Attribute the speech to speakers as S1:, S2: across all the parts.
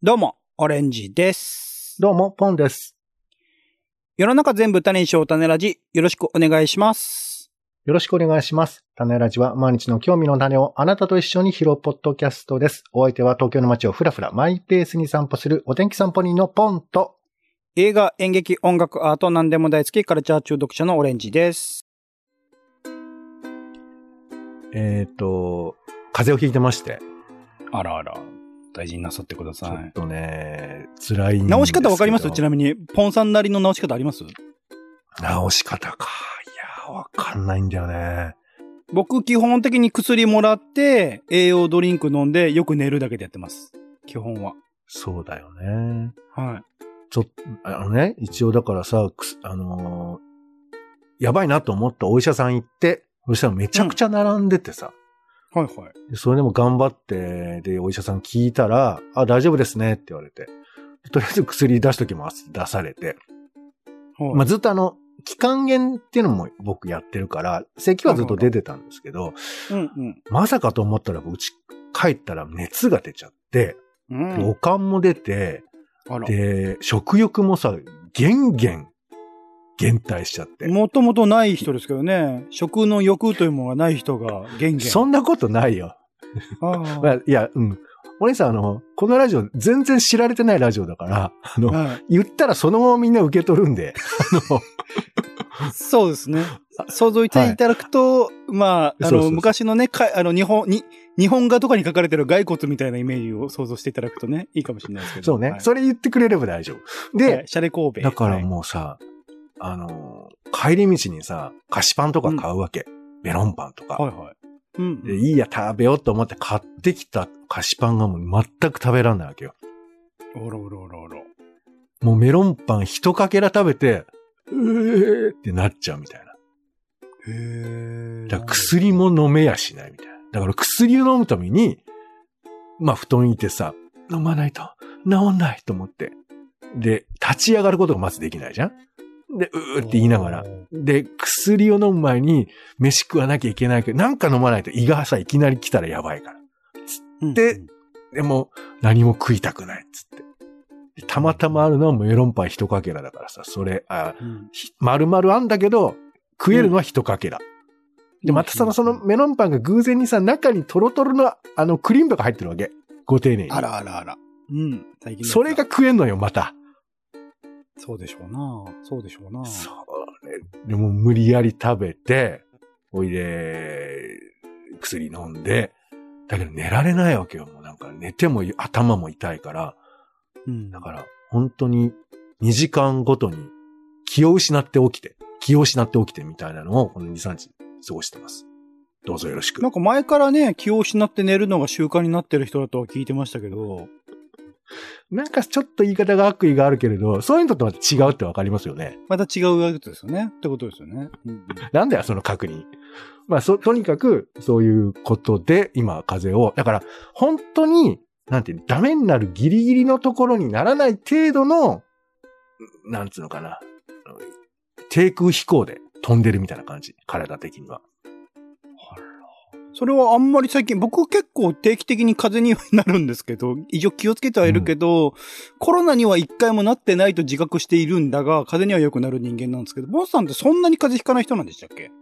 S1: どうも、オレンジです。
S2: どうも、ポンです。
S1: 世の中全部種にしよう種ラジ、よろしくお願いします。
S2: よろしくお願いします。種ラジは毎日の興味の種をあなたと一緒に拾うポッドキャストです。お相手は東京の街をふらふらマイペースに散歩するお天気散歩人のポンと、
S1: 映画、演劇、音楽、アート、何でも大好き、カルチャー中毒者のオレンジです。
S2: えっ、と、風邪をひいてまして、
S1: あらあら、大事になさってください。
S2: ちょっとね、辛い。
S1: 直し方わかります？ちなみに、ポンさんなりの直し方あります？
S2: 直し方か。いやー、わかんないんだよね。
S1: 僕、基本的に薬もらって、栄養ドリンク飲んで、よく寝るだけでやってます。基本は。
S2: そうだよね。
S1: はい。
S2: ちょっと、あのね、一応だからさ、あのーやばいなと思ったお医者さん行って、そしたらめちゃくちゃ並んでてさ、
S1: はいはい。
S2: でそれでも頑張って、で、お医者さん聞いたら、あ、大丈夫ですねって言われて、とりあえず薬出しときます出されて、
S1: はい
S2: まあ、ずっとあの、気管炎っていうのも僕やってるから、咳はずっと出てたんですけど、
S1: うんうん。
S2: まさかと思ったら、うち帰ったら熱が出ちゃって、
S1: うん
S2: で、おかんも出て。で、食欲もさ、げんげん減退しちゃって。
S1: もともとない人ですけどね、食の欲というものがない人が元気。
S2: そんなことないよ。
S1: ああ
S2: まあ、いや、うん。お姉さん、あの、このラジオ全然知られてないラジオだから、あの、
S1: はい
S2: 言ったらそのままみんな受け取るんで、あの、
S1: そうですね。想像していただくと、まあ、あの、昔のね、かあの、日本、に、日本画とかに書かれてる骸骨みたいなイメージを想像していただくとね、いいかもしれないですけど。
S2: そうね、
S1: はい
S2: それ言ってくれれば大丈夫。
S1: は
S2: で
S1: い、シャレ神戸。
S2: だから
S1: はい
S2: もうさ、あの、帰り道にさ、菓子パンとか買うわけ。メロンパンとか。
S1: はいはい。うん。
S2: で、いいや、食べようと思って買ってきた菓子パンがもう全く食べらんないわけよ。
S1: おろおろおろおろ。
S2: もうメロンパン一かけら食べて、うーってなっちゃうみたいな。
S1: へえ。
S2: だから薬も飲めやしないみたいな。だから薬を飲むために、まあ布団にいてさ、飲まないと治んないと思って。で、立ち上がることがまずできないじゃんで、うーって言いながら。で、薬を飲む前に飯食わなきゃいけないけど、なんか飲まないと胃がさ、いきなり来たらやばいから。
S1: うん、
S2: ででも、何も食いたくないっつって。でたまたまあるのはメロンパン一かけらだからさ、それ、あ、
S1: うん、
S2: ひ丸々あんだけど、食えるのは一かけら。で、またその、そのメロンパンが偶然にさ、中にトロトロの、あの、クリームが入ってるわけ。ご丁寧に。
S1: あらあらあら。うん。最近
S2: それが、食えんのよ、また。
S1: そうでしょうな。そうでしょうな。
S2: それ、でも無理やり食べて、おいで、薬飲んで、だけど寝られないわけよ。もうなんか寝ても頭も痛いから、
S1: うん。
S2: だから本当に2時間ごとに気を失って起きて、気を失って起きてみたいなのをこの2、3日過ごしてます。どうぞよろしく
S1: なん。か前からね、気を失って寝るのが習慣になってる人だとは聞いてましたけど、
S2: なんかちょっと言い方が悪意があるけれど、そういうのとは違うってわかりますよね。
S1: また違うわけですよね。ってことですよね。うんうん
S2: なんだよ、その確認。まあ、そ、とにかく、そういうことで、今、風邪を、だから、本当に、なんていうの、ダメになるギリギリのところにならない程度の、なんつうのかな、低空飛行で飛んでるみたいな感じ、体的には。
S1: それはあんまり最近、僕結構定期的に風邪にはなるんですけど、一応気をつけてはいるけど、コロナには一回もなってないと自覚しているんだが、風邪にはよくなる人間なんですけど、ボスさんってそんなに風邪ひかない人なんでしたっけ？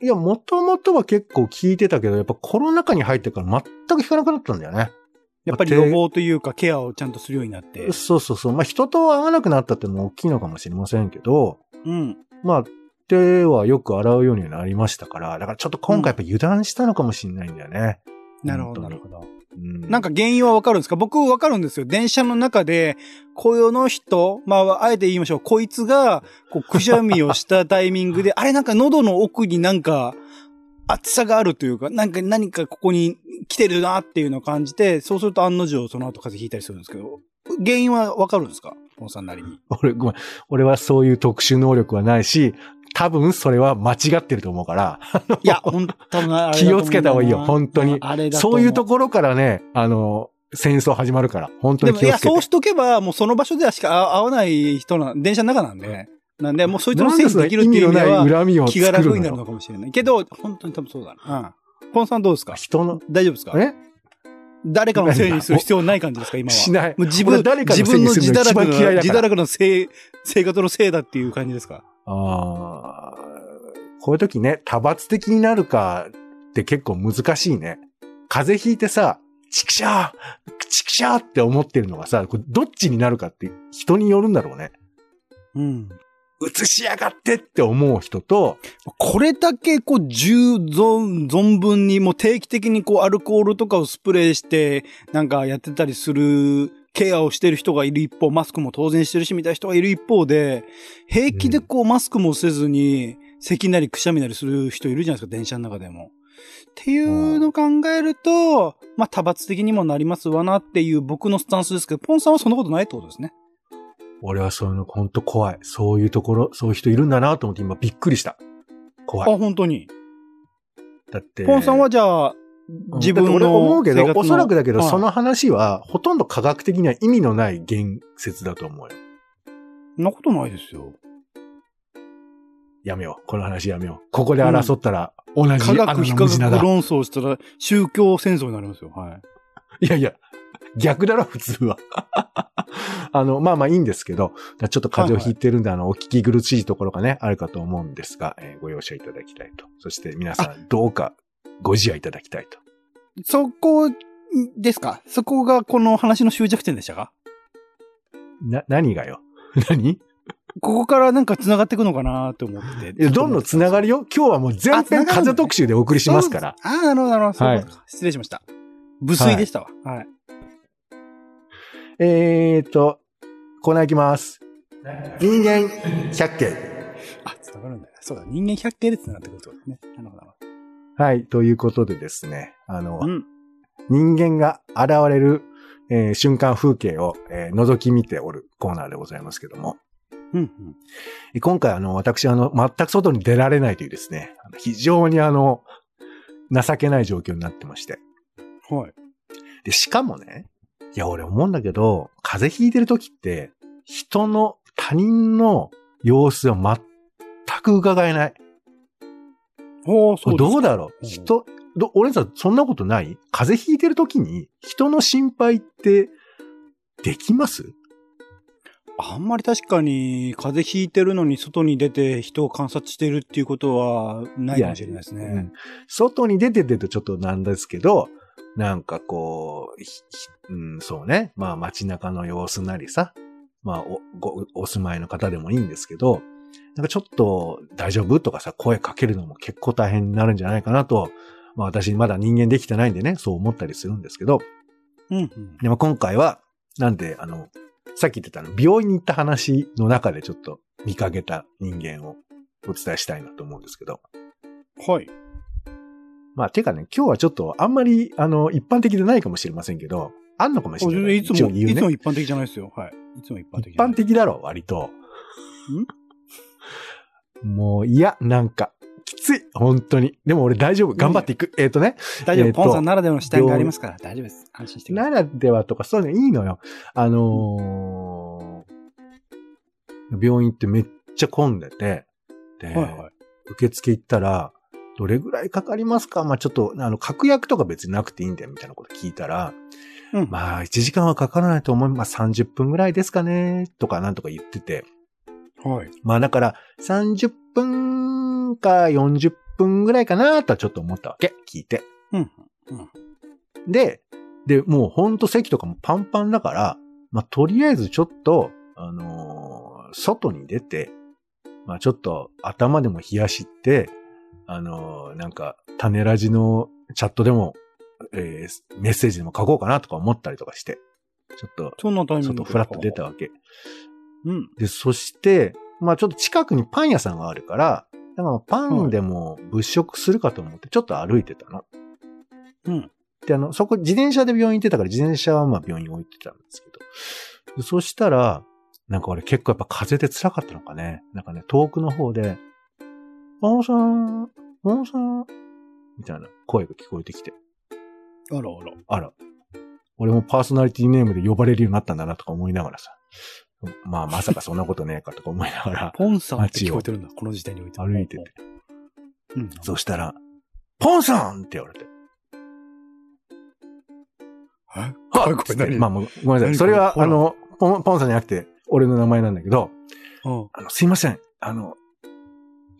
S2: いや、もともとは結構聞いてたけど、やっぱコロナ禍に入ってから全く聞かなくなったんだよね。
S1: やっぱり予防というかケアをちゃんとするようになって。
S2: そうそうそう。まあ、人と会わなくなったってのも大きいのかもしれませんけど、
S1: うん。
S2: まあ、手はよく洗うようになりましたから、だからちょっと今回やっぱ油断したのかもしれないんだよね。
S1: なるほど、なるほど。
S2: うん
S1: なんか原因はわかるんですか？僕わかるんですよ。電車の中で、この人、まあ、あえて言いましょう。こいつが、こう、くしゃみをしたタイミングで、あれなんか喉の奥になんか、厚さがあるというか、なんか何かここに来てるなっていうのを感じて、そうすると案の定その後風邪ひいたりするんですけど、原因はわかるんですか？ポンさんなりに。
S2: 俺、ごめん。俺はそういう特殊能力はないし、多分それは間違ってると思うから、
S1: いや、本当な、
S2: 気をつけた方がいいよ本当に。
S1: あれだ
S2: そういうと
S1: こ
S2: ころからね、あの、戦争始まるから、本当に気をつけて。
S1: そうしとけば、もうその場所ではしか会わない人な、電車の中なんで、なんで、もうそいつのせいにできるっていう
S2: の意味のない、恨みを
S1: 気が楽になるのかもしれない。けど、本当に多分そうだな。うん。ポンさんどうですか？
S2: 人の、
S1: 大丈夫ですか？
S2: え？
S1: 誰かのせいにする必要ない感じですか、今は？
S2: しない。
S1: もう自分、
S2: 俺誰かの
S1: 自分の自堕落の、自堕落のせい、生活のせいだっていう感じですか？
S2: ああ、こういう時ね、多発的になるかって結構難しいね。風邪ひいてさ、チクシャーチクシャーって思ってるのがさ、これどっちになるかって人によるんだろうね。
S1: うん。
S2: 映しやがってって思う人と、
S1: これだけこう、重存、存分にもう定期的にこう、アルコールとかをスプレーして、なんかやってたりする、ケアをしてる人がいる一方、マスクも当然してるし、みたいな人がいる一方で、平気でこう、マスクもせずに、咳なりくしゃみなりする人いるじゃないですか、電車の中でも。っていうのを考えると、まあ、多発的にもなりますわなっていう僕のスタンスですけど、ポンさんはそんなことないってことですね。
S2: 俺はそういうのほんと怖い。そういうところ、そういう人いるんだなと思って今びっくりした。怖
S1: あ、
S2: い。
S1: 本当に。
S2: だって。
S1: ポンさんはじゃあ、自分の
S2: 俺思うけど、おそらくだけど、
S1: はい
S2: その話は、ほとんど科学的には意味のない言説だと思うよ。
S1: そんなことないですよ。
S2: やめよう。この話やめよう。ここで争ったら、同じ
S1: 科
S2: 穴の
S1: 学非科。学論争したら宗教戦争になりますよ。はい。
S2: いやいや、逆だろ、普通は。あの、まあまあいいんですけど、ちょっと風邪をひいてるんで、あの、お聞き苦しいところがね、あるかと思うんですが、えーご容赦いただきたいと。そして皆さん、どうかご自愛いただきたいと。
S1: そこですか？そこがこの話の終着点でしたか？
S2: な、何がよ？何？
S1: ここからなんか繋がっていくのかなと思ってて。
S2: いやどんどん繋がるよ？今日はもう全編風特集でお送りしますから。
S1: ああ、なるほど、なるほど。そうい失礼しました。無粋でしたわ。はい。
S2: えーと、コーナーいきます。人間百景。
S1: あ、繋がるんだよ。そうだ。人間百景で繋がってくるってことですね。なるほど、なる
S2: はい、ということでですね、あの。
S1: うん。
S2: 人間が現れる、えー瞬間風景を、えー覗き見ておるコーナーでございますけども、
S1: うん、
S2: え今回あの、私あの、全く外に出られないというですね、非常にあの、情けない状況になってまして。
S1: うん。はい。
S2: で、しかもね、いや、俺思うんだけど、風邪ひいてる時って、人の、他人の様子は全く伺えない。
S1: おー、そう
S2: どうだろう？
S1: うん。
S2: 人、ど、俺さんそんなことない？風邪ひいてる時に人の心配ってできます？
S1: あんまり確かに、風邪ひいてるのに外に出て人を観察してるっていうことはないかもしれないですね。
S2: うん。外に出ててとちょっとなんですけど、なんかこう、うん、そうね。まあ街中の様子なりさ、まあお、ご、お住まいの方でもいいんですけど、なんかちょっと大丈夫とかさ、声かけるのも結構大変になるんじゃないかなと、まあ私まだ人間できてないんでね、そう思ったりするんですけど、
S1: うん、うん。
S2: でも今回は、なんで、あの、さっき言ってたあの、病院に行った話の中でちょっと見かけた人間をお伝えしたいなと思うんですけど。
S1: はい。
S2: まあ、てかね、今日はちょっとあんまり、あの、一般的でないかもしれませんけど、あんのかもしれない。
S1: いつも、
S2: ね
S1: いつも一般的じゃないですよ。はい。いつも一般的
S2: 一。般的だろ、割と。もう、いや、なんか、きつい。本当に。でも俺大丈夫。頑張っていく。えっ、とね、
S1: 大丈夫。
S2: えーと
S1: ポンさんならではの視点がありますから、大丈夫です。安心してください。
S2: ならではとかそういうのいいのよ。あのー病院ってめっちゃ混んでて、で、
S1: はいはい。
S2: 受付行ったら、どれぐらいかかりますか？まあちょっと、あの、確約とか別になくていいんだよ、みたいなこと聞いたら、
S1: うん。
S2: まあ、1時間はかからないと思います。まあ、30分ぐらいですかね、とかなんとか言ってて。
S1: はい。
S2: まあ、だから、30分か40分ぐらいかな、とはちょっと思ったわけ。聞いて。
S1: うん。
S2: で、で、もうほんと席とかもパンパンだから、まあ、とりあえずちょっと、あのー外に出て、まあ、ちょっと頭でも冷やして、あのーなんか、種ラジのチャットでも、えーメッセージでも書こうかなとか思ったりとかして、ちょっと、
S1: そんなタイミング
S2: 外フラッと出た。わけ。
S1: うん。
S2: で、そして、まあちょっと近くにパン屋さんがあるから、だからパンでも物色するかと思ってちょっと歩いてたの。
S1: うん。
S2: で、あの、そこ自転車で病院行ってたから自転車はまあ病院に置いてたんですけど。でそしたら、なんか俺結構やっぱ風邪で辛かったのかね。なんかね、遠くの方で、マモさん、マモさん、みたいな声が聞こえてきて。
S1: あらあら。
S2: あら。俺もパーソナリティネームで呼ばれるようになったんだなとか思いながらさ。まあまさかそんなことねえかとか思いながら
S1: ポンさんって聞こえてるんだ。この時点において。
S2: 歩いてて。
S1: うん。
S2: そしたら、ポンさんって言われて。
S1: え？
S2: は
S1: これ何？
S2: まあごめんなさい。
S1: 何？
S2: それは、あの、ポン、ポンさんじゃなくて、俺の名前なんだけど、
S1: うん。
S2: あの、すいません。あの、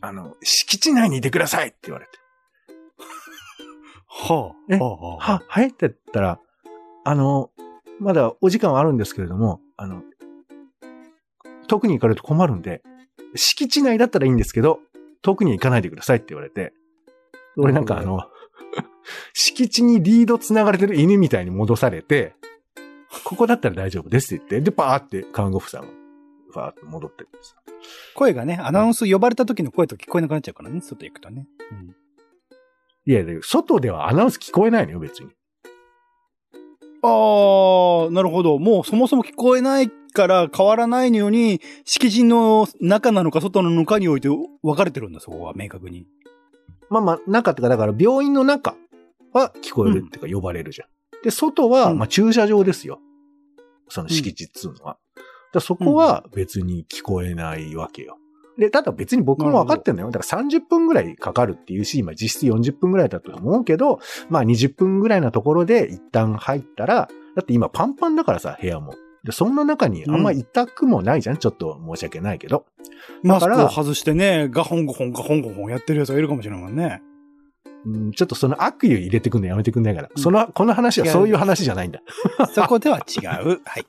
S2: あの、敷地内にいてくださいって言われて。
S1: はあ。
S2: え？
S1: はあ、はあ。
S2: は、はい？って言ったら、あの、まだお時間はあるんですけれども、あの、遠くに行かれると困るんで、敷地内だったらいいんですけど、遠くに行かないでくださいって言われて、俺なんかあの、敷地にリード繋がれてる犬みたいに戻されて、ここだったら大丈夫ですって言って、で、パーって看護婦さんが、ファーって戻ってくるんですよ
S1: 声がね、アナウンス呼ばれた時の声と聞こえなくなっちゃうからね、外行くとね。うん。
S2: いやいや、外ではアナウンス聞こえないのよ、別に。
S1: ああ、なるほど。もうそもそも聞こえないから変わらないのに、敷地の中なのか外なのかにおいて分かれてるんだ、そこは明確に。
S2: まあまあ、中ってか、だから病院の中は聞こえるっていうか呼ばれるじゃん。で、外は、
S1: うん
S2: まあ駐車場ですよ。その敷地っつうのは。だからそこは別に聞こえないわけよ。で、ただ別に僕も分かってんのよ。だから30分ぐらいかかるっていうし、今実質40分ぐらいだと思うけど、まあ20分ぐらいのところで一旦入ったら、だって今パンパンだからさ、部屋も。で、そんな中にあんま痛くもないじゃん、ちょっと申し訳ないけど。
S1: マスク
S2: だから
S1: を外してね、ガホンゴホンガホンゴホンやってる奴がいるかもしれないもんね。
S2: うん、ちょっとその悪意を入れてくんのやめてくんないから。
S1: うん
S2: その、この話はそういう話じゃないんだ。
S1: そこでは違う。はい。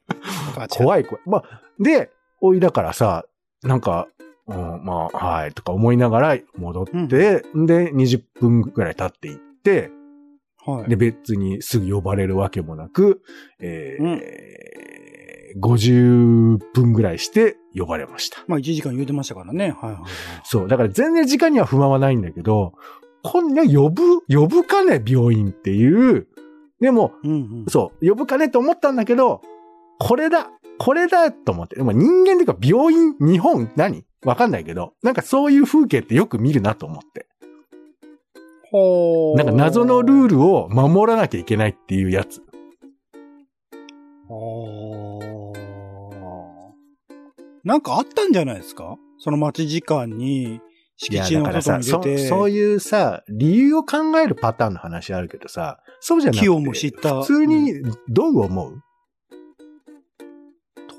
S1: は違う
S2: 怖い怖い。まあ、で、おいだからさ、なんか、うん、まあ、はい、とか思いながら戻って、で、20分ぐらい経っていって、
S1: はい。
S2: で、別にすぐ呼ばれるわけもなく、えー50分ぐらいして呼ばれました。
S1: まあ1時間言うてましたからね。はいはいはい。
S2: そう。だから全然時間には不満はないんだけど、こんな呼ぶ、呼ぶかね、病院っていう。でも、
S1: うんうん。
S2: そう、呼ぶかねと思ったんだけど、これだこれだと思って。でも人間っていうか病院、日本、何わかんないけど、なんかそういう風景ってよく見るなと思って。
S1: ほー。
S2: なんか謎のルールを守らなきゃいけないっていうやつ。
S1: ほー。なんかあったんじゃないですか？その待ち時間に、
S2: い
S1: 敷
S2: や、
S1: 地の外に出て、
S2: そういうさ、理由を考えるパターンの話あるけどさ、そうじゃなくて、
S1: 気をも知った。
S2: 普通にどう思う、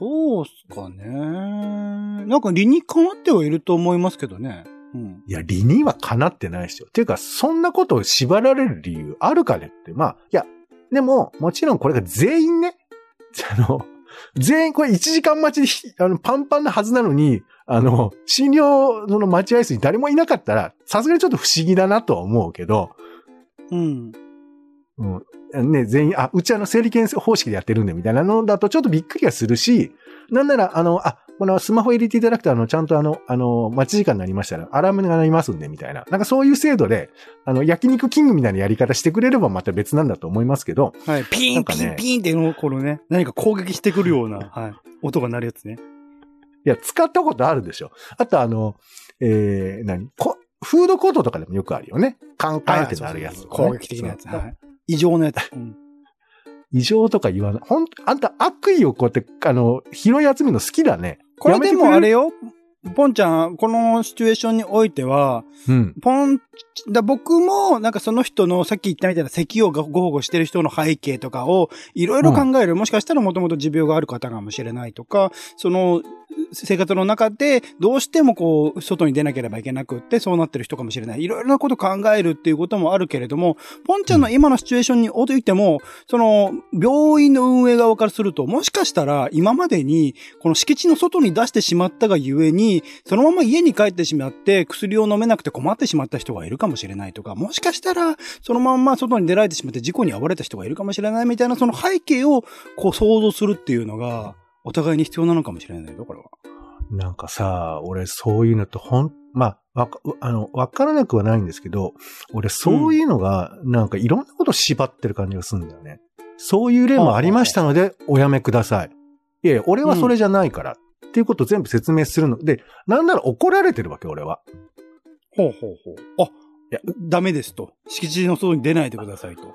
S1: どうすかね。なんか理にかなってはいると思いますけどね。うん。
S2: いや、理にはかなってないですよ。っていうか、そんなことを縛られる理由あるかねって。まあ、いや、でも、もちろんこれが全員ね、あの、全員これ1時間待ちでひあのパンパンなはずなのに、あの、診療その待合室に誰もいなかったら、さすがにちょっと不思議だなとは思うけど、
S1: うん。
S2: うん。ね、全員、あ、うちあの、整理検査方式でやってるんで、みたいなのだとちょっとびっくりはするし、なんなら、あの、あ、このスマホ入れていただくと、あの、ちゃんとあの、あの、待ち時間になりましたら、アラームが鳴りますんで、みたいな。なんかそういう制度で、あの、焼肉キングみたいなやり方してくれればまた別なんだと思いますけど、
S1: はい。ピーン、
S2: ね
S1: ピーン、ピーンってのこのね、何か攻撃してくるような、はい。音が鳴るやつね。
S2: いや、使ったことあるでしょ。あとあの、えー、何？こフードコートとかでもよくあるよね。カンカンってなるやつね、
S1: 攻撃的なやつ。はい。異常なやつ。うん。
S2: 異常とか言わない。ほん、あんた悪意をこうやって、あの、拾い集めるの好きだね。
S1: これでもあれよ。ポンちゃん、このシチュエーションにおいては、
S2: うん。
S1: ポン、だ僕も、なんかその人の、さっき言ったみたいな咳をご保護してる人の背景とかを、いろいろ考える。もしかしたらもともと持病がある方かもしれないとか、その、生活の中で、どうしてもこう、外に出なければいけなくって、そうなってる人かもしれない。いろいろなこと考えるっていうこともあるけれども、ポンちゃんの今のシチュエーションにおいても、その、病院の運営側からすると、もしかしたら、今までに、この敷地の外に出してしまったがゆえに、そのまま家に帰ってしまって、薬を飲めなくて困ってしまった人がいるるかもしれないとか、もしかしたら、そのまんま外に出られてしまって事故に遭われた人がいるかもしれないみたいな、その背景を、こう想像するっていうのが、お互いに必要なのかもしれないよ、これは。
S2: なんかさ、俺そういうのとほん、まあ、わか、あの、わからなくはないんですけど、俺そういうのが、なんかいろんなこと縛ってる感じがするんだよね。そういう例もありましたので、おやめください。いやいや、俺はそれじゃないから。っていうことを全部説明するの。で、なんなら怒られてるわけ、俺は。
S1: ほうほうほう。あ、いや、ダメですと。敷地の外に出ないでくださいと。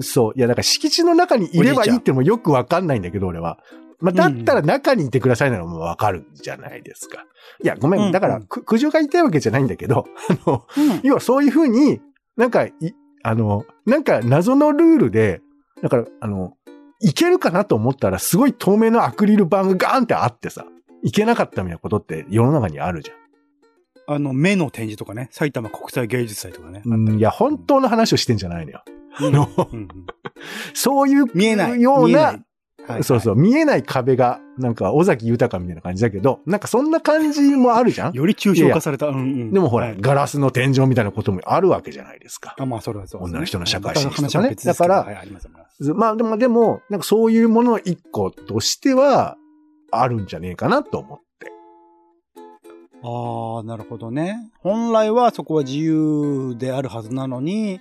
S2: そう。いや、だから敷地の中にいればいいってのもよくわかんないんだけど、俺は。まあ、だったら中にいてくださいならもうわかるじゃないですか。いや、ごめん。
S1: うん
S2: だから、く苦情が言いたいわけじゃないんだけど、あの、
S1: うん。
S2: 要はそういうふうに、なんか、い、あの、なんか謎のルールで、だから、あの、いけるかなと思ったら、すごい透明のアクリル板がガーンってあってさ、いけなかったみたいなことって世の中にあるじ
S1: あの、目の展示とかね、埼玉国際芸術祭とかね。
S2: うん、いや、本当の話をしてんじゃないのよ。そういう
S1: 見えない。
S2: ような
S1: はい
S2: そうそう、見えない壁が、なんか、尾崎豊みたいな感じだけど、なんかそんな感じもあるじゃん？
S1: より抽象化された。うんうん
S2: でもほら、
S1: はい
S2: ガラスの天井みたいなこともあるわけじゃないですか。
S1: あ、まあ、それはそうね。
S2: 女の人の社会
S1: また
S2: 進出とかねだから
S1: はいありますあ
S2: でも、でも、なんかそういうものの一個としては、あるんじゃねえかなと思って。
S1: ああ、なるほどね。本来はそこは自由であるはずなのに、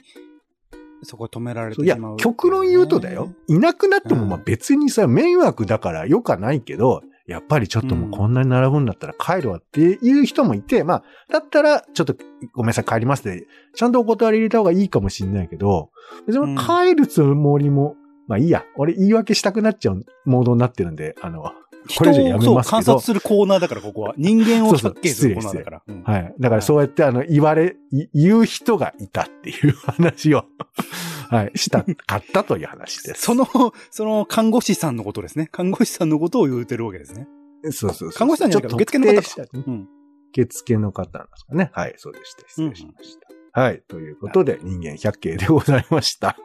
S1: そこは止められて
S2: いや
S1: しまう、
S2: 極論言うとだよ。。いなくなっても、
S1: うん
S2: まあ別にさ、迷惑だからよかないけど、やっぱりちょっともうこんなに並ぶんだったら帰るわっていう人もいて、まあ、だったら、ちょっとごめんなさい帰りますって、ちゃんとお断り入れた方がいいかもしれないけど、別に帰るつもりも、まあいいや、俺言い訳したくなっちゃうモードになってるんで、あの、
S1: 人を観察するコーナーだから、ここは。人間を発見するコーナーだから。うん
S2: はい。だからそうやって、あの、言われ、い言う人がいたっていう話を、はい、したかったという話です。
S1: その、その看護師さんのことですね。看護師さんのことを言うてるわけですね。
S2: そうそうそう。
S1: 看護師さんじゃないか
S2: ちょっと
S1: 受付の方か。
S2: 受付の方なんですかね。はい、そうでした。失礼しました。はい。ということで、人間百景でございました。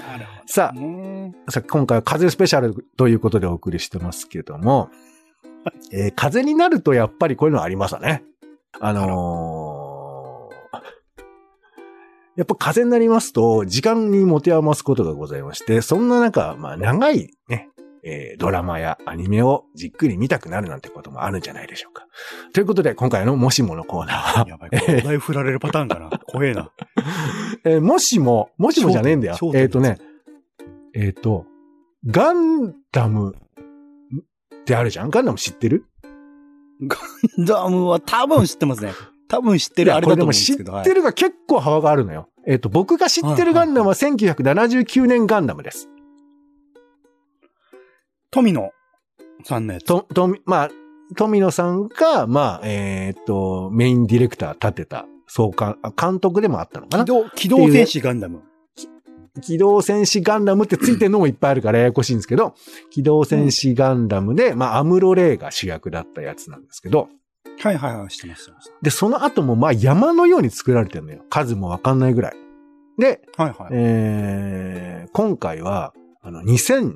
S1: なるほど。
S2: さ
S1: ね
S2: あ、さあ今回は風スペシャルということでお送りしてますけども、えー風になるとやっぱりこういうのありますよね。あのーやっぱ風になりますと、時間に持て余すことがございまして、そんな中、まあ長いね、えードラマやアニメをじっくり見たくなるなんてこともあるんじゃないでしょうか。ということで、今回のもしものコーナーは、
S1: やばい、お題振られるパターンかな。怖えな。
S2: えーもしも、もしもじゃねえんだよえっ、とね、えっ、と、ガンダムってあるじゃん？ガンダム知ってる？
S1: ガンダムは多分知ってますね。多分知ってるあれだと思うんですけど。
S2: 知ってるが結構幅があるのよ。えっ、と、僕が知ってるガンダムは1979年ガンダムです。
S1: 富野さんのやつ。
S2: と、と、まあ、富野さんが、まあ、えっ、と、メインディレクター立てた、総監、あ監督でもあったのかな
S1: 機動、機動戦士ガンダム。
S2: 機動戦士ガンダムってついてるのもいっぱいあるからややこしいんですけど、機動戦士ガンダムで、まあ、アムロレイが主役だったやつなんですけど、
S1: はいはいはい、知ってます。知ってます
S2: で、その後もまあ山のように作られてるのよ。数もわかんないぐらい。で、
S1: はいはい。
S2: えー、今回は、あの、2002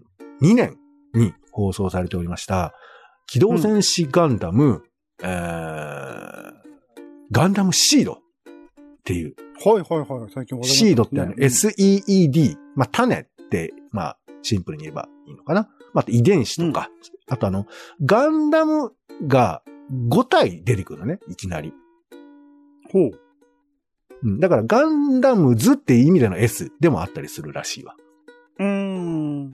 S2: 年に放送されておりました、機動戦士ガンダム、えー、ガンダムシードっていう、
S1: はいはいはい。最近
S2: シードってあの、
S1: うん
S2: SEED、まあ、種って、まあ、シンプルに言えばいいのかな。まあ、遺伝子とか、あとあの、ガンダムが5体出てくるのね、いきなり。
S1: ほう。
S2: うん、だから、ガンダムズっていう意味での S でもあったりするらしいわ。
S1: うーん。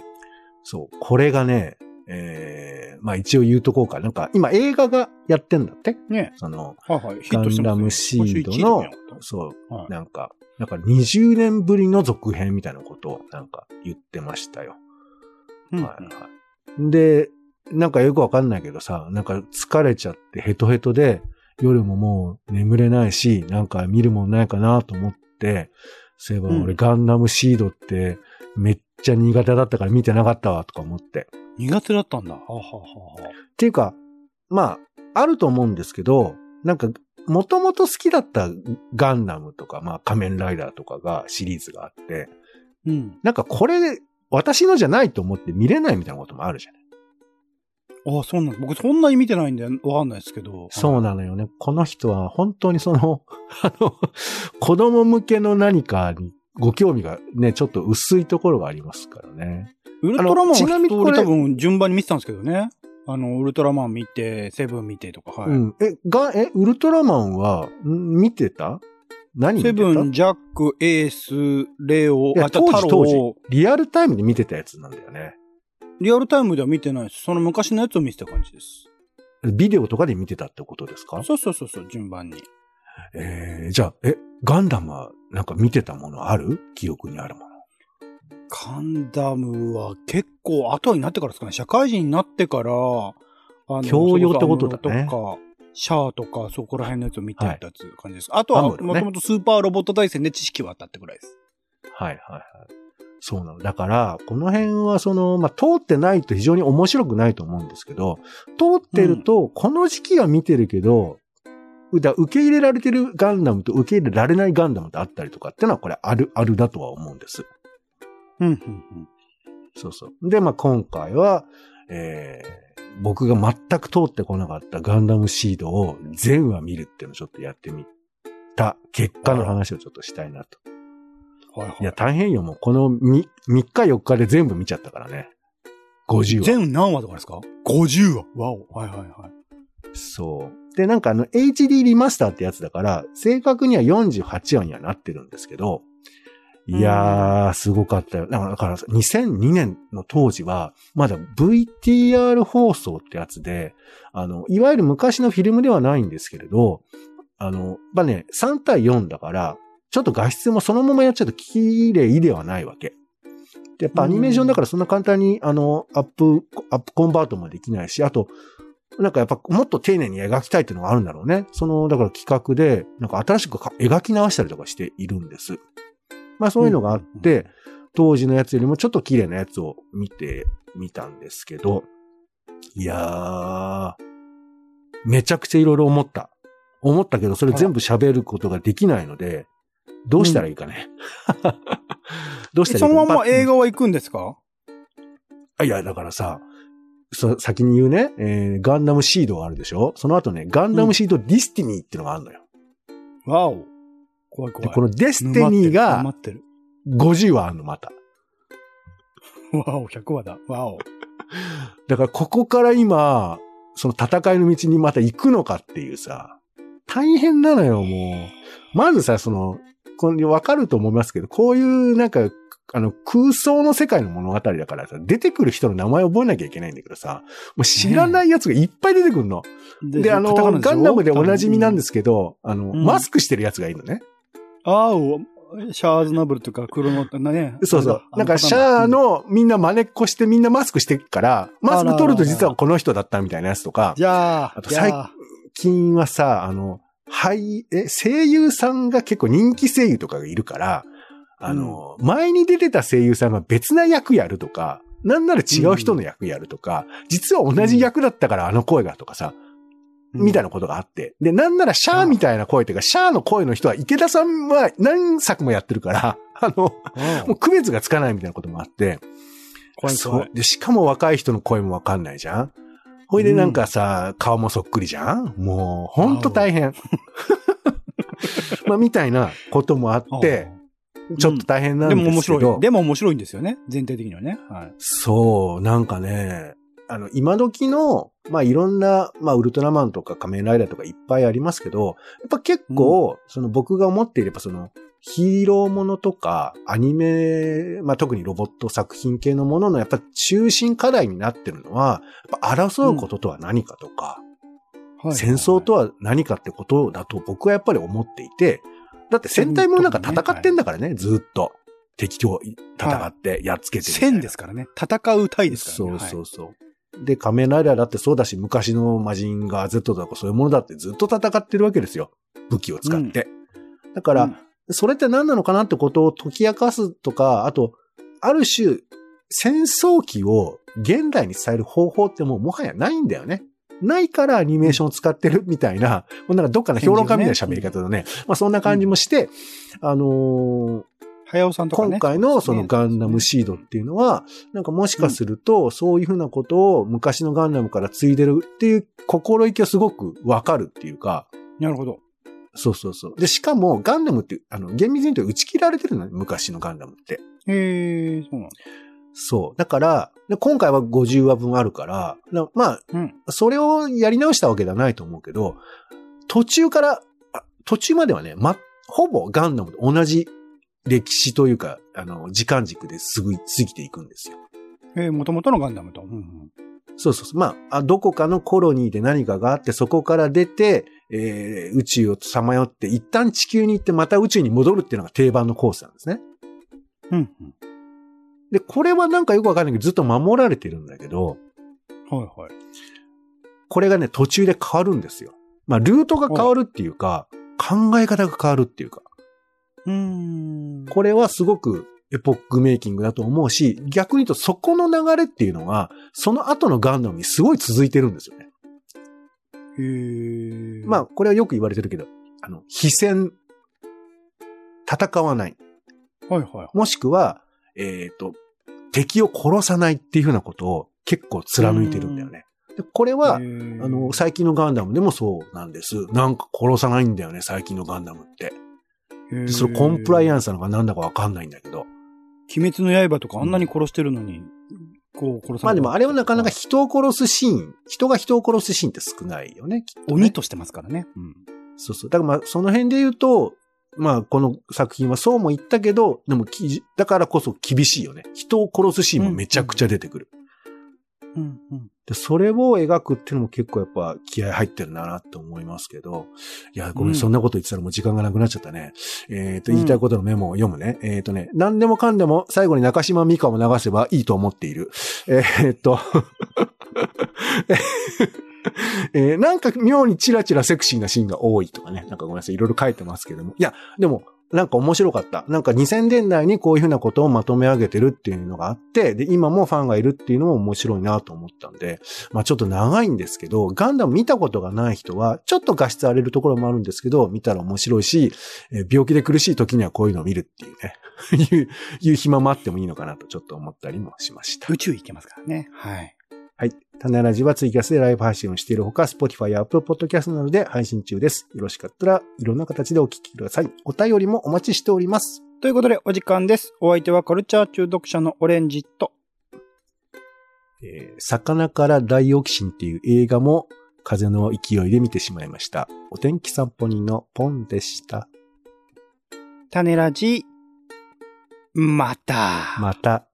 S2: そう。これがね、えー、まあ一応言うとこうか。なんか、今映画がやってんだって？
S1: ね
S2: その、
S1: はいはい。ヒ
S2: ガ
S1: ットしてますよ
S2: ンダムシードの、そう、
S1: はい
S2: なんか、なんか20年ぶりの続編みたいなことをなんか言ってましたよ。
S1: うん
S2: はいはい。で、なんかよくわかんないけどさ、なんか疲れちゃってヘトヘトで、夜ももう眠れないし、なんか見るもんないかなと思って、そういえば
S1: うん
S2: 俺ガンダムシードってめっちゃ苦手だったから見てなかったわとか思って。
S1: 苦手だったんだ。はあはあはあは
S2: っていうか、まあ、あると思うんですけど、なんか、もともと好きだったガンダムとか、まあ仮面ライダーとかがシリーズがあって、
S1: うん。
S2: なんかこれ、私のじゃないと思って見れないみたいなこともあるじゃない。
S1: ああ、そうなんだ。僕そんなに見てないんでわかんないですけど。
S2: そうなのよね。この人は本当にその、あの、子供向けの何かにご興味がね、ちょっと薄いところがありますからね。
S1: ウルトラマンは
S2: ちなみにこれ
S1: 多分順番に見てたんですけどね。あの、ウルトラマン見て、セブン見てとか、はい。
S2: うん。え、が、え、ウルトラマンは、ん見てた？何見てた？
S1: セブン、ジャック、エース、レオあと
S2: 当時当時リアルタイムで見てたやつなんだよね。
S1: リアルタイムでは見てないです。その昔のやつを見てた感じです。
S2: ビデオとかで見てたってことですか？
S1: そうそうそうそう、順番に。
S2: えー、じゃあ、え、ガンダムはなんか見てたものある？記憶にあるもの。
S1: ガンダムは結構後になってからですかね。社会人になってから、あの
S2: 教養ってことだね
S1: とか、シャアとか、そこら辺のやつを見てたっていう感じです。あとは、
S2: アムロね
S1: もともとスーパーロボット対戦で知識はあったってぐらいです。
S2: はいはいはい。そうなの。だから、この辺はその、まあ、通ってないと非常に面白くないと思うんですけど、通ってると、この時期は見てるけど、だ受け入れられてるガンダムと受け入れられないガンダムとあったりとかっていうのはこれある、あるだとは思うんです。
S1: うん、うん、
S2: そうそう。で、まあ、今回は、えー、僕が全く通ってこなかったガンダムシードを全話見るっていうのをちょっとやってみた結果の話をちょっとしたいなと。
S1: うん。はいはい
S2: いや、大変よ。もうこの 3, 3日4日で全部見ちゃったからね。50話。
S1: 全何話とかですか ?50 話。わお。はいはいはい。
S2: そう。で、なんかあの HD リマスターってやつだから、正確には48話にはなってるんですけど、いやー、すごかったよ。だから、だから2002年の当時は、まだ VTR 放送ってやつで、あの、いわゆる昔のフィルムではないんですけれど、あの、まあね、3対4だから、ちょっと画質もそのままやっちゃうと綺麗ではないわけ。でやっぱアニメーションだからそんな簡単に、あの、アップ、アップコンバートもできないし、あと、なんかやっぱもっと丁寧に描きたいっていうのがあるんだろうね。その、だから企画で、なんか新しくか描き直したりとかしているんです。まあそういうのがあって、当時のやつよりもちょっと綺麗なやつを見てみたんですけど、いやー、めちゃくちゃいろいろ思った。思ったけど、それ全部喋ることができないので、どうしたらいいかね。どうしたらいいか
S1: のまま映画は行くんですか？
S2: あいや、だからさ、そ先に言うね、えーガンダムシードがあるでしょ？その後ね、ガンダムシードディスティニーってのがあるのよ。
S1: わお。怖い怖い。
S2: でこのデスティニーが
S1: 沼ってる。
S2: 50話あるの、また。
S1: わお、100話だ。わお。
S2: だからここから今、その戦いの道にまた行くのかっていうさ、大変なのよ、もう。まずさ、その、これわかると思いますけど、こういうなんか、あの、空想の世界の物語だからさ、出てくる人の名前覚えなきゃいけないんだけどさ、もう知らないやつがいっぱい出てくるの。で、あの、ガンダムでおなじみなんですけど、あの、
S1: うん
S2: マスクしてるやつがいるのね。
S1: あお、シャーズナブルとかクロノ、ね。
S2: そうそう。なんか、シャア、のみんな真似っこしてみんなマスクしてっから、マスク取ると実はこの人だったみたいなやつとか、
S1: じゃあ、
S2: あと最近はさ、あの、はい、え、声優さんが結構人気声優とかがいるから、あの、前に出てた声優さんが別な役やるとか、なんなら違う人の役やるとか、実は同じ役だったからあの声がとかさ、みたいなことがあって。で、なんならシャアみたいな声というか、シャアの声の人は池田さんは何作もやってるから、あの、
S1: うん。
S2: もう区別がつかないみたいなこともあって、
S1: 怖い。
S2: そう。で、しかも若い人の声もわかんないじゃん。ほいでなんかさ、顔もそっくりじゃん？もう、ほんと大変。まあ、みたいなこともあって、ちょっと大変なん
S1: で
S2: ですけど。
S1: も面白い。でも面白いんですよね。全体的にはね。はい。
S2: そう、なんかね、あの、今時の、まあ、いろんな、まあ、ウルトラマンとか仮面ライダーとかいっぱいありますけど、やっぱ結構、その僕が思っていれば、その、ヒーローものとか、アニメ、まあ、特にロボット作品系のものの、やっぱ中心課題になってるのは、やっぱ争うこととは何かとか、
S1: はい
S2: 戦争とは何かってことだと僕はやっぱり思っていて、だって戦隊ものなんか戦ってんだからね、ずっと。敵と戦って、やっつけて
S1: 戦ですからね。戦う隊ですからね。
S2: そうそうそう。で、仮面ライダーだってそうだし、昔のマジンガー Z とかそういうものだってずっと戦ってるわけですよ。武器を使って。だから、
S1: うん
S2: それって何なのかなってことを解き明かすとか、あと、ある種、戦争機を現代に伝える方法ってもうもはやないんだよね。ないからアニメーションを使ってるみたいな、もうなんかどっかの評論家みたいな喋り方のね、まあそんな感じもして、あのー
S1: 早尾さんとかね。
S2: 今回のそのガンダムシードっていうのは、なんかもしかすると、そういうふうなことを昔のガンダムから継いでるっていう心意気をすごくわかるっていうか、
S1: なるほど。
S2: そうそうそう。で、しかもガンダムって、あの、厳密に言うと打ち切られてるのね、昔のガンダムって。
S1: へえ、そうなんだ。
S2: そう。だから、で今回は50話分あるから、なま
S1: うん。
S2: あ、それをやり直したわけではないと思うけど、途中から、あ途中まではね、ま、ほぼガンダムと同じ歴史というか、あの、時間軸ですぐ過ぎていくんですよ。
S1: えー、元々のガンダムと。うんうん。
S2: そうそうそう。まあ、あどこかのコロニーで何かがあって、そこから出て、えー宇宙をさまよって、一旦地球に行ってまた宇宙に戻るっていうのが定番のコースなんですね。
S1: うんうん。
S2: で、これはなんかよくわかんないけど、ずっと守られてるんだけど、
S1: はいはい。
S2: これがね、途中で変わるんですよ。まあ、ルートが変わるっていうか、考え方が変わるっていうか、
S1: うーん。
S2: これはすごくエポックメイキングだと思うし、逆に言うとそこの流れっていうのが、その後のガンダムにすごい続いてるんですよね。
S1: へー
S2: まあ、これはよく言われてるけど、あの、非戦、戦わない。
S1: はいはい。
S2: もしくは、えっ、と、敵を殺さないっていうふうなことを結構貫いてるんだよね。でこれは、あの、最近のガンダムでもそうなんです。なんか殺さないんだよね、最近のガンダムって。でそれコンプライアンスなのかなんだかわかんないんだけど。
S1: 鬼滅の刃とかあんなに殺してるのに、こう殺さ
S2: まあでもあれはなかなか人を殺すシーン、人が人を殺すシーンって少ないよね、ね
S1: と鬼としてますからね。うん。
S2: そうそう。だからまあその辺で言うと、まあこの作品はそうも言ったけど、でもきだからこそ厳しいよね。人を殺すシーンもめちゃくちゃ出てくる。
S1: うんうん。
S2: で、それを描くっていうのも結構やっぱ気合入ってるんだなって思いますけど。いや、ごめん、
S1: うん
S2: そんなこと言ってたらもう時間がなくなっちゃったね。えっ、と、
S1: うん
S2: 言いたいことのメモを読むね。えっ、とね、何でもかんでも最後に中島美香を流せばいいと思っている。えっ、と、えーなんか妙にチラチラセクシーなシーンが多いとかね。なんかごめんなさい。いろいろ書いてますけども。いや、でも、なんか面白かった。なんか2000年代にこういうふうなことをまとめ上げてるっていうのがあって、で、今もファンがいるっていうのも面白いなと思ったんで、まあちょっと長いんですけど、ガンダム見たことがない人は、ちょっと画質荒れるところもあるんですけど、見たら面白いし、え病気で苦しい時にはこういうのを見るっていうね、いう、いう暇もあってもいいのかなとちょっと思ったりもしました。
S1: 宇宙行けますからね。はい。
S2: はい。種ラジはツイキャスでライブ配信をしているほか、Spotify や Apple Podcast などで配信中です。よろしかったらいろんな形でお聞きください。お便りもお待ちしております。
S1: ということで、お時間です。お相手はカルチャー中毒者のオレンジと、
S2: えー魚からダイオキシンっていう映画も風の勢いで見てしまいました。お天気散歩人のポンでした。
S1: 種ラジ、また。
S2: また。